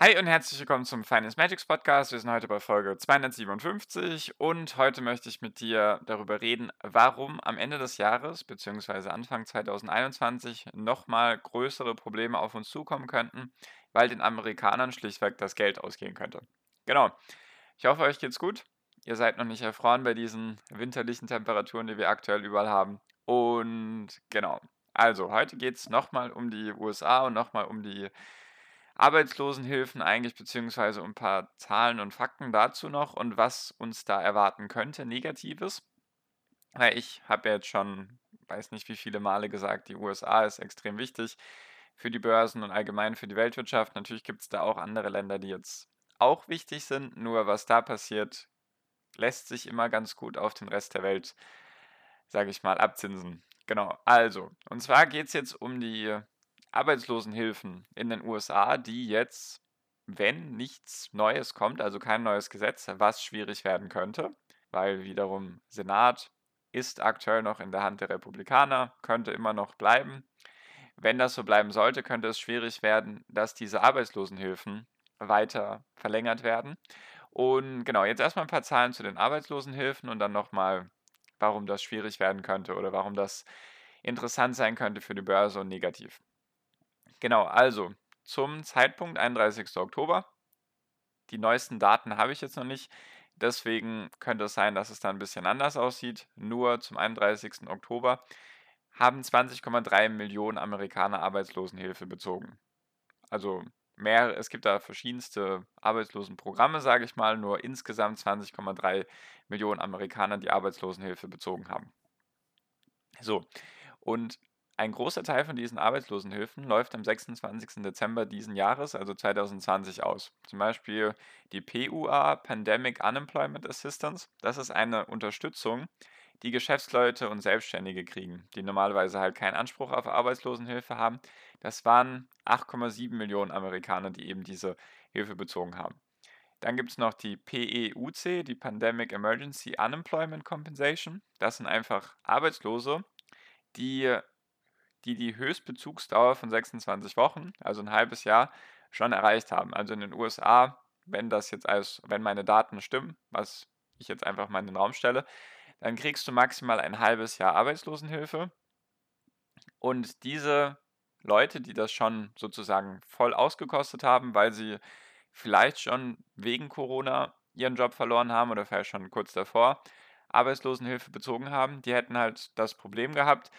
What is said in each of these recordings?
Hi und herzlich willkommen zum Finance Magics Podcast. Wir sind heute bei Folge 257 und heute möchte ich mit dir darüber reden, warum am Ende des Jahres bzw. Anfang 2021 nochmal größere Probleme auf uns zukommen könnten, weil den Amerikanern schlichtweg das Geld ausgehen könnte. Genau. Ich hoffe, euch geht's gut. Ihr seid noch nicht erfroren bei diesen winterlichen Temperaturen, die wir aktuell überall haben. Und genau. Also, heute geht es nochmal um die USA und nochmal um die Arbeitslosenhilfen eigentlich, beziehungsweise ein paar Zahlen und Fakten dazu noch und was uns da erwarten könnte, Negatives. Weil ich habe ja jetzt schon, weiß nicht wie viele Male gesagt, die USA ist extrem wichtig für die Börsen und allgemein für die Weltwirtschaft. Natürlich gibt es da auch andere Länder, die jetzt auch wichtig sind, nur was da passiert, lässt sich immer ganz gut auf den Rest der Welt, sage ich mal, abzinsen. Genau, also, und zwar geht es jetzt um die Arbeitslosenhilfen in den USA, die jetzt, wenn nichts Neues kommt, also kein neues Gesetz, was schwierig werden könnte, weil wiederum Senat ist aktuell noch in der Hand der Republikaner, könnte immer noch bleiben. Wenn das so bleiben sollte, könnte es schwierig werden, dass diese Arbeitslosenhilfen weiter verlängert werden. Und genau, jetzt erstmal ein paar Zahlen zu den Arbeitslosenhilfen und dann nochmal, warum das schwierig werden könnte oder warum das interessant sein könnte für die Börse und negativ. Genau, also zum Zeitpunkt 31. Oktober. Die neuesten Daten habe ich jetzt noch nicht. Deswegen könnte es sein, dass es da ein bisschen anders aussieht. Nur zum 31. Oktober haben 20,3 Millionen Amerikaner Arbeitslosenhilfe bezogen. Also mehr, es gibt da verschiedenste Arbeitslosenprogramme, sage ich mal, nur insgesamt 20,3 Millionen Amerikaner, die Arbeitslosenhilfe bezogen haben. So, und ein großer Teil von diesen Arbeitslosenhilfen läuft am 26. Dezember diesen Jahres, also 2020, aus. Zum Beispiel die PUA, Pandemic Unemployment Assistance. Das ist eine Unterstützung, die Geschäftsleute und Selbstständige kriegen, die normalerweise halt keinen Anspruch auf Arbeitslosenhilfe haben. Das waren 8,7 Millionen Amerikaner, die eben diese Hilfe bezogen haben. Dann gibt es noch die PEUC, die Pandemic Emergency Unemployment Compensation. Das sind einfach Arbeitslose, die die die Höchstbezugsdauer von 26 Wochen, also ein halbes Jahr, schon erreicht haben. Also in den USA, wenn das jetzt als, wenn meine Daten stimmen, was ich jetzt einfach mal in den Raum stelle, dann kriegst du maximal ein halbes Jahr Arbeitslosenhilfe. Und diese Leute, die das schon sozusagen voll ausgekostet haben, weil sie vielleicht schon wegen Corona ihren Job verloren haben oder vielleicht schon kurz davor Arbeitslosenhilfe bezogen haben, die hätten halt das Problem gehabt,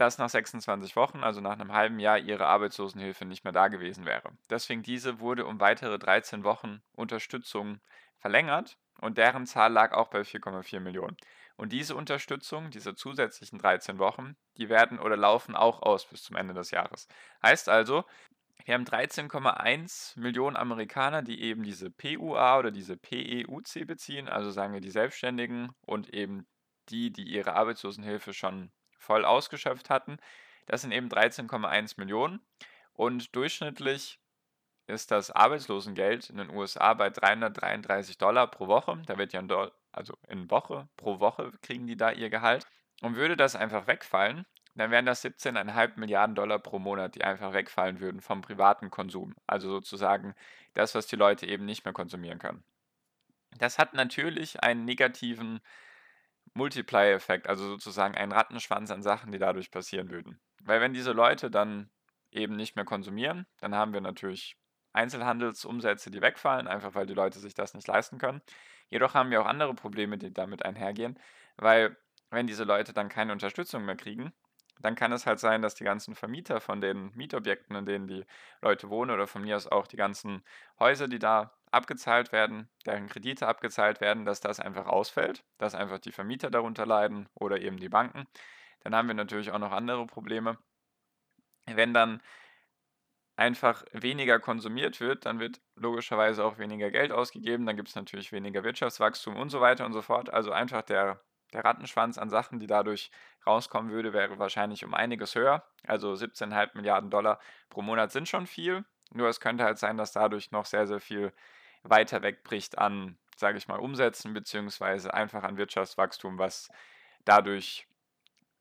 dass nach 26 Wochen, also nach einem halben Jahr, ihre Arbeitslosenhilfe nicht mehr da gewesen wäre. Deswegen diese wurde um weitere 13 Wochen Unterstützung verlängert und deren Zahl lag auch bei 4,4 Millionen. Und diese Unterstützung, diese zusätzlichen 13 Wochen, die werden oder laufen auch aus bis zum Ende des Jahres. Heißt also, wir haben 13,1 Millionen Amerikaner, die eben diese PUA oder diese PEUC beziehen, also sagen wir die Selbstständigen und eben die, die ihre Arbeitslosenhilfe schon voll ausgeschöpft hatten. Das sind eben 13,1 Millionen und durchschnittlich ist das Arbeitslosengeld in den USA bei 333 Dollar pro Woche. Da wird ja in, Do also in Woche, pro Woche kriegen die da ihr Gehalt. Und würde das einfach wegfallen, dann wären das 17,5 Milliarden Dollar pro Monat, die einfach wegfallen würden vom privaten Konsum. Also sozusagen das, was die Leute eben nicht mehr konsumieren können. Das hat natürlich einen negativen Multiplier-Effekt, also sozusagen ein Rattenschwanz an Sachen, die dadurch passieren würden. Weil wenn diese Leute dann eben nicht mehr konsumieren, dann haben wir natürlich Einzelhandelsumsätze, die wegfallen, einfach weil die Leute sich das nicht leisten können. Jedoch haben wir auch andere Probleme, die damit einhergehen, weil wenn diese Leute dann keine Unterstützung mehr kriegen, dann kann es halt sein, dass die ganzen Vermieter von den Mietobjekten, in denen die Leute wohnen, oder von mir aus auch die ganzen Häuser, die da abgezahlt werden, deren Kredite abgezahlt werden, dass das einfach ausfällt, dass einfach die Vermieter darunter leiden oder eben die Banken. Dann haben wir natürlich auch noch andere Probleme. Wenn dann einfach weniger konsumiert wird, dann wird logischerweise auch weniger Geld ausgegeben, dann gibt es natürlich weniger Wirtschaftswachstum und so weiter und so fort. Also einfach der, der Rattenschwanz an Sachen, die dadurch rauskommen würde, wäre wahrscheinlich um einiges höher. Also 17,5 Milliarden Dollar pro Monat sind schon viel. Nur es könnte halt sein, dass dadurch noch sehr, sehr viel weiter wegbricht an, sage ich mal, Umsätzen, beziehungsweise einfach an Wirtschaftswachstum, was dadurch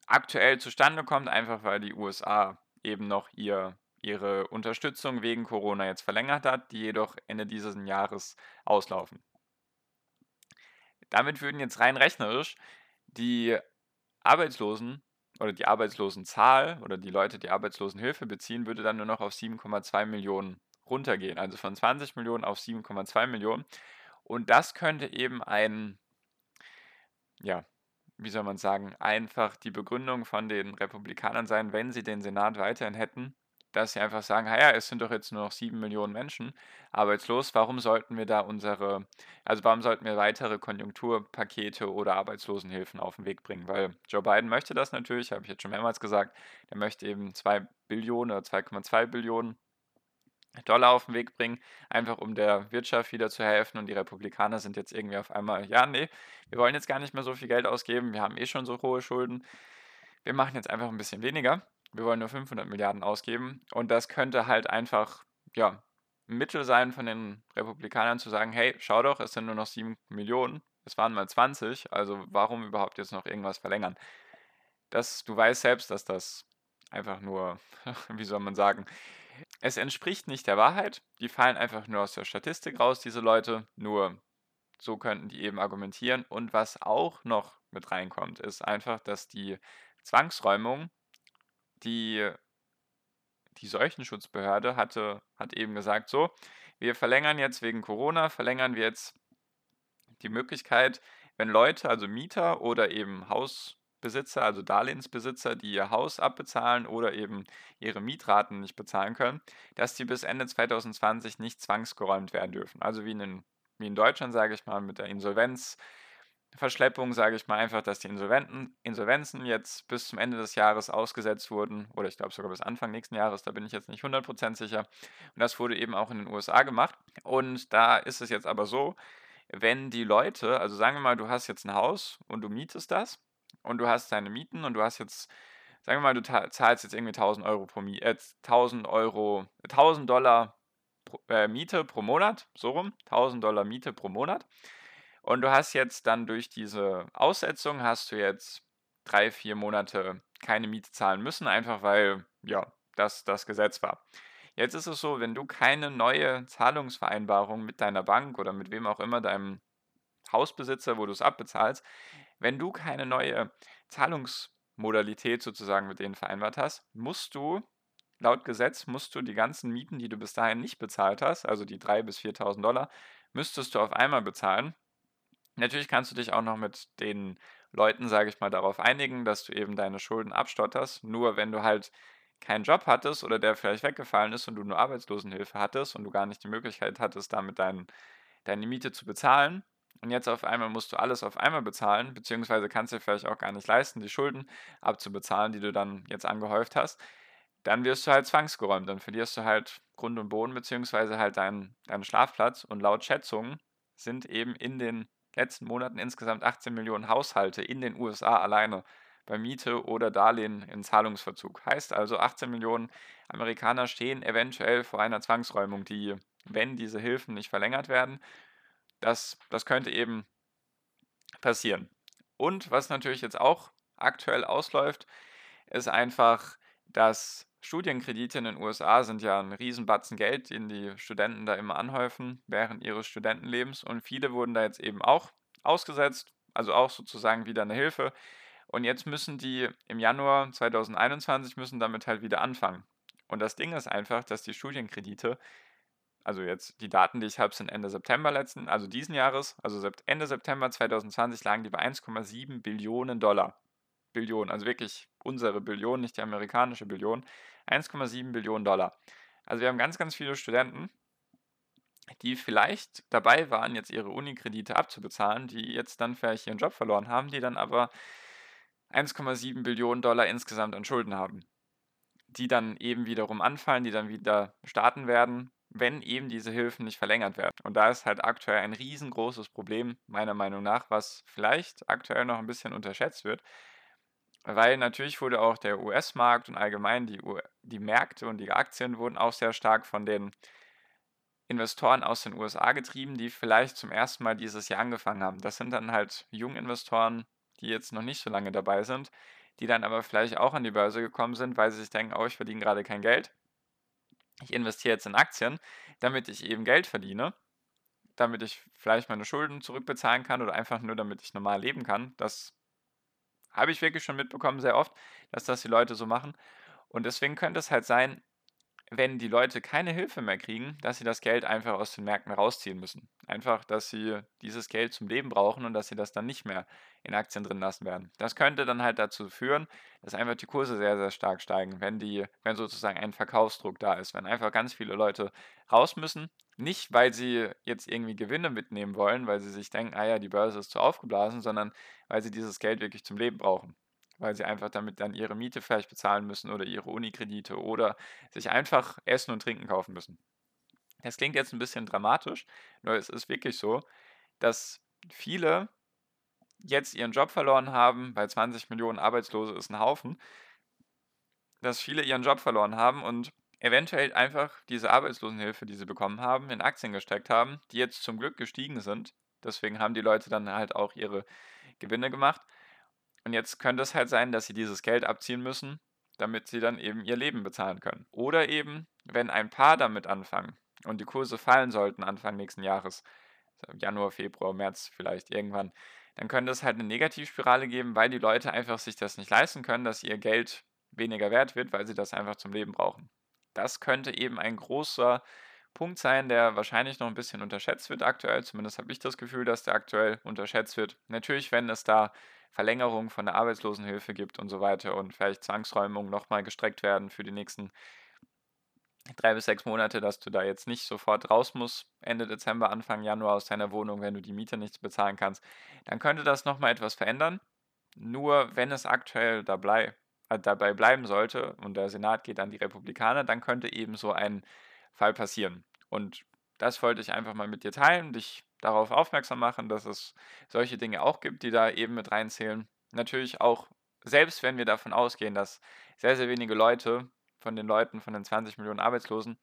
aktuell zustande kommt, einfach weil die USA eben noch ihr ihre Unterstützung wegen Corona jetzt verlängert hat, die jedoch Ende dieses Jahres auslaufen. Damit würden jetzt rein rechnerisch die Arbeitslosen oder die Arbeitslosenzahl oder die Leute, die Arbeitslosenhilfe beziehen, würde dann nur noch auf 7,2 Millionen runtergehen. Also von 20 Millionen auf 7,2 Millionen. Und das könnte eben ein, ja, wie soll man sagen, einfach die Begründung von den Republikanern sein, wenn sie den Senat weiterhin hätten, dass sie einfach sagen, ja, es sind doch jetzt nur noch sieben Millionen Menschen arbeitslos, warum sollten wir da unsere, also warum sollten wir weitere Konjunkturpakete oder Arbeitslosenhilfen auf den Weg bringen? Weil Joe Biden möchte das natürlich, habe ich jetzt schon mehrmals gesagt, der möchte eben 2 Billionen oder 2,2 Billionen Dollar auf den Weg bringen, einfach um der Wirtschaft wieder zu helfen. Und die Republikaner sind jetzt irgendwie auf einmal, ja, nee, wir wollen jetzt gar nicht mehr so viel Geld ausgeben, wir haben eh schon so hohe Schulden. Wir machen jetzt einfach ein bisschen weniger wir wollen nur 500 Milliarden ausgeben. Und das könnte halt einfach, ja, ein Mittel sein von den Republikanern zu sagen, hey, schau doch, es sind nur noch 7 Millionen, es waren mal 20, also warum überhaupt jetzt noch irgendwas verlängern? Das, du weißt selbst, dass das einfach nur, wie soll man sagen, es entspricht nicht der Wahrheit. Die fallen einfach nur aus der Statistik raus, diese Leute. Nur so könnten die eben argumentieren. Und was auch noch mit reinkommt, ist einfach, dass die Zwangsräumung die, die Seuchenschutzbehörde hatte, hat eben gesagt, so, wir verlängern jetzt wegen Corona, verlängern wir jetzt die Möglichkeit, wenn Leute, also Mieter oder eben Hausbesitzer, also Darlehensbesitzer, die ihr Haus abbezahlen oder eben ihre Mietraten nicht bezahlen können, dass die bis Ende 2020 nicht zwangsgeräumt werden dürfen. Also wie in, wie in Deutschland, sage ich mal, mit der Insolvenz Verschleppung, sage ich mal einfach, dass die Insolventen, Insolvenzen jetzt bis zum Ende des Jahres ausgesetzt wurden, oder ich glaube sogar bis Anfang nächsten Jahres, da bin ich jetzt nicht 100% sicher. Und das wurde eben auch in den USA gemacht. Und da ist es jetzt aber so, wenn die Leute, also sagen wir mal, du hast jetzt ein Haus und du mietest das und du hast deine Mieten und du hast jetzt, sagen wir mal, du zahlst jetzt irgendwie 1000 Euro pro Miete, äh, 1000 Euro, 1000 Dollar pro, äh, Miete pro Monat, so rum, 1000 Dollar Miete pro Monat. Und du hast jetzt dann durch diese Aussetzung hast du jetzt drei, vier Monate keine Miete zahlen müssen, einfach weil, ja, das das Gesetz war. Jetzt ist es so, wenn du keine neue Zahlungsvereinbarung mit deiner Bank oder mit wem auch immer, deinem Hausbesitzer, wo du es abbezahlst, wenn du keine neue Zahlungsmodalität sozusagen mit denen vereinbart hast, musst du, laut Gesetz, musst du die ganzen Mieten, die du bis dahin nicht bezahlt hast, also die 3.000 bis 4.000 Dollar, müsstest du auf einmal bezahlen Natürlich kannst du dich auch noch mit den Leuten, sage ich mal, darauf einigen, dass du eben deine Schulden abstotterst. Nur wenn du halt keinen Job hattest oder der vielleicht weggefallen ist und du nur Arbeitslosenhilfe hattest und du gar nicht die Möglichkeit hattest, damit dein, deine Miete zu bezahlen. Und jetzt auf einmal musst du alles auf einmal bezahlen, beziehungsweise kannst du dir vielleicht auch gar nicht leisten, die Schulden abzubezahlen, die du dann jetzt angehäuft hast. Dann wirst du halt zwangsgeräumt. Dann verlierst du halt Grund und Boden, beziehungsweise halt deinen, deinen Schlafplatz. Und laut Schätzungen sind eben in den letzten Monaten insgesamt 18 Millionen Haushalte in den USA alleine bei Miete oder Darlehen in Zahlungsverzug. Heißt also, 18 Millionen Amerikaner stehen eventuell vor einer Zwangsräumung, die, wenn diese Hilfen nicht verlängert werden, das, das könnte eben passieren. Und was natürlich jetzt auch aktuell ausläuft, ist einfach, dass Studienkredite in den USA sind ja ein Riesenbatzen Geld, den die Studenten da immer anhäufen während ihres Studentenlebens. Und viele wurden da jetzt eben auch ausgesetzt, also auch sozusagen wieder eine Hilfe. Und jetzt müssen die im Januar 2021 müssen damit halt wieder anfangen. Und das Ding ist einfach, dass die Studienkredite, also jetzt die Daten, die ich habe, sind Ende September letzten, also diesen Jahres, also Ende September 2020 lagen die bei 1,7 Billionen Dollar. Billionen, also wirklich unsere Billion, nicht die amerikanische Billion. 1,7 Billionen Dollar. Also wir haben ganz, ganz viele Studenten, die vielleicht dabei waren, jetzt ihre Unikredite abzubezahlen, die jetzt dann vielleicht ihren Job verloren haben, die dann aber 1,7 Billionen Dollar insgesamt an Schulden haben. die dann eben wiederum anfallen, die dann wieder starten werden, wenn eben diese Hilfen nicht verlängert werden. Und da ist halt aktuell ein riesengroßes Problem, meiner Meinung nach, was vielleicht aktuell noch ein bisschen unterschätzt wird. Weil natürlich wurde auch der US-Markt und allgemein die, die Märkte und die Aktien wurden auch sehr stark von den Investoren aus den USA getrieben, die vielleicht zum ersten Mal dieses Jahr angefangen haben. Das sind dann halt junge Investoren, die jetzt noch nicht so lange dabei sind, die dann aber vielleicht auch an die Börse gekommen sind, weil sie sich denken, oh, ich verdiene gerade kein Geld. Ich investiere jetzt in Aktien, damit ich eben Geld verdiene, damit ich vielleicht meine Schulden zurückbezahlen kann oder einfach nur, damit ich normal leben kann. Das habe ich wirklich schon mitbekommen, sehr oft, dass das die Leute so machen. Und deswegen könnte es halt sein, wenn die Leute keine Hilfe mehr kriegen, dass sie das Geld einfach aus den Märkten rausziehen müssen. Einfach, dass sie dieses Geld zum Leben brauchen und dass sie das dann nicht mehr in Aktien drin lassen werden. Das könnte dann halt dazu führen, dass einfach die Kurse sehr, sehr stark steigen, wenn die, wenn sozusagen ein Verkaufsdruck da ist, wenn einfach ganz viele Leute raus müssen. Nicht, weil sie jetzt irgendwie Gewinne mitnehmen wollen, weil sie sich denken, ah ja, die Börse ist zu aufgeblasen, sondern weil sie dieses Geld wirklich zum Leben brauchen weil sie einfach damit dann ihre Miete vielleicht bezahlen müssen oder ihre Unikredite oder sich einfach Essen und Trinken kaufen müssen. Das klingt jetzt ein bisschen dramatisch, nur es ist wirklich so, dass viele jetzt ihren Job verloren haben, weil 20 Millionen Arbeitslose ist ein Haufen, dass viele ihren Job verloren haben und eventuell einfach diese Arbeitslosenhilfe, die sie bekommen haben, in Aktien gesteckt haben, die jetzt zum Glück gestiegen sind. Deswegen haben die Leute dann halt auch ihre Gewinne gemacht. Und jetzt könnte es halt sein, dass sie dieses Geld abziehen müssen, damit sie dann eben ihr Leben bezahlen können. Oder eben, wenn ein Paar damit anfangen und die Kurse fallen sollten Anfang nächsten Jahres, Januar, Februar, März vielleicht irgendwann, dann könnte es halt eine Negativspirale geben, weil die Leute einfach sich das nicht leisten können, dass ihr Geld weniger wert wird, weil sie das einfach zum Leben brauchen. Das könnte eben ein großer Punkt sein, der wahrscheinlich noch ein bisschen unterschätzt wird aktuell. Zumindest habe ich das Gefühl, dass der aktuell unterschätzt wird. Natürlich, wenn es da Verlängerung von der Arbeitslosenhilfe gibt und so weiter und vielleicht Zwangsräumungen nochmal gestreckt werden für die nächsten drei bis sechs Monate, dass du da jetzt nicht sofort raus musst, Ende Dezember, Anfang Januar aus deiner Wohnung, wenn du die Miete nicht bezahlen kannst, dann könnte das nochmal etwas verändern. Nur wenn es aktuell dabei, äh, dabei bleiben sollte und der Senat geht an die Republikaner, dann könnte eben so ein Fall passieren. Und das wollte ich einfach mal mit dir teilen, dich darauf aufmerksam machen, dass es solche Dinge auch gibt, die da eben mit reinzählen. Natürlich auch, selbst wenn wir davon ausgehen, dass sehr, sehr wenige Leute von den Leuten, von den 20 Millionen Arbeitslosen,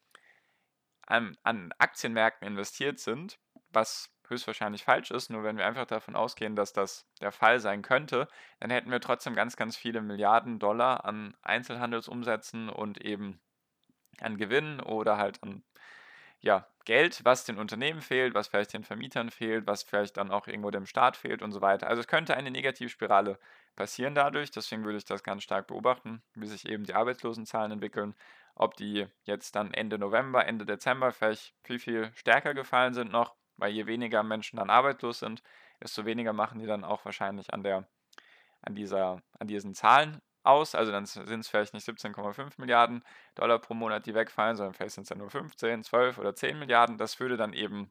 an, an Aktienmärkten investiert sind, was höchstwahrscheinlich falsch ist, nur wenn wir einfach davon ausgehen, dass das der Fall sein könnte, dann hätten wir trotzdem ganz, ganz viele Milliarden Dollar an Einzelhandelsumsätzen und eben an Gewinnen oder halt an ja, Geld, was den Unternehmen fehlt, was vielleicht den Vermietern fehlt, was vielleicht dann auch irgendwo dem Staat fehlt und so weiter. Also es könnte eine Negativspirale passieren dadurch. Deswegen würde ich das ganz stark beobachten, wie sich eben die Arbeitslosenzahlen entwickeln. Ob die jetzt dann Ende November, Ende Dezember vielleicht viel, viel stärker gefallen sind noch, weil je weniger Menschen dann arbeitslos sind, desto weniger machen die dann auch wahrscheinlich an der an dieser an diesen Zahlen aus. Also dann sind es vielleicht nicht 17,5 Milliarden Dollar pro Monat, die wegfallen, sondern vielleicht sind es dann nur 15, 12 oder 10 Milliarden. Das würde dann eben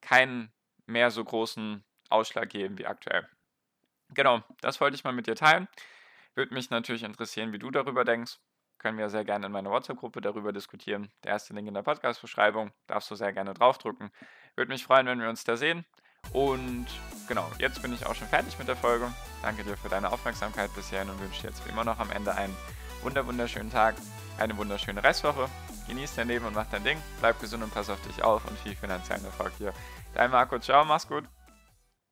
keinen mehr so großen Ausschlag geben wie aktuell. Genau, das wollte ich mal mit dir teilen. Würde mich natürlich interessieren, wie du darüber denkst. Können wir sehr gerne in meiner WhatsApp-Gruppe darüber diskutieren. Der erste Link in der Podcast-Beschreibung. Darfst du sehr gerne draufdrücken. Würde mich freuen, wenn wir uns da sehen. Und genau, jetzt bin ich auch schon fertig mit der Folge. Danke dir für deine Aufmerksamkeit bisher und wünsche dir jetzt wie immer noch am Ende einen wunder wunderschönen Tag, eine wunderschöne Restwoche. Genieß dein Leben und mach dein Ding. Bleib gesund und pass auf dich auf und viel finanziellen Erfolg hier. Dein Marco, ciao, mach's gut.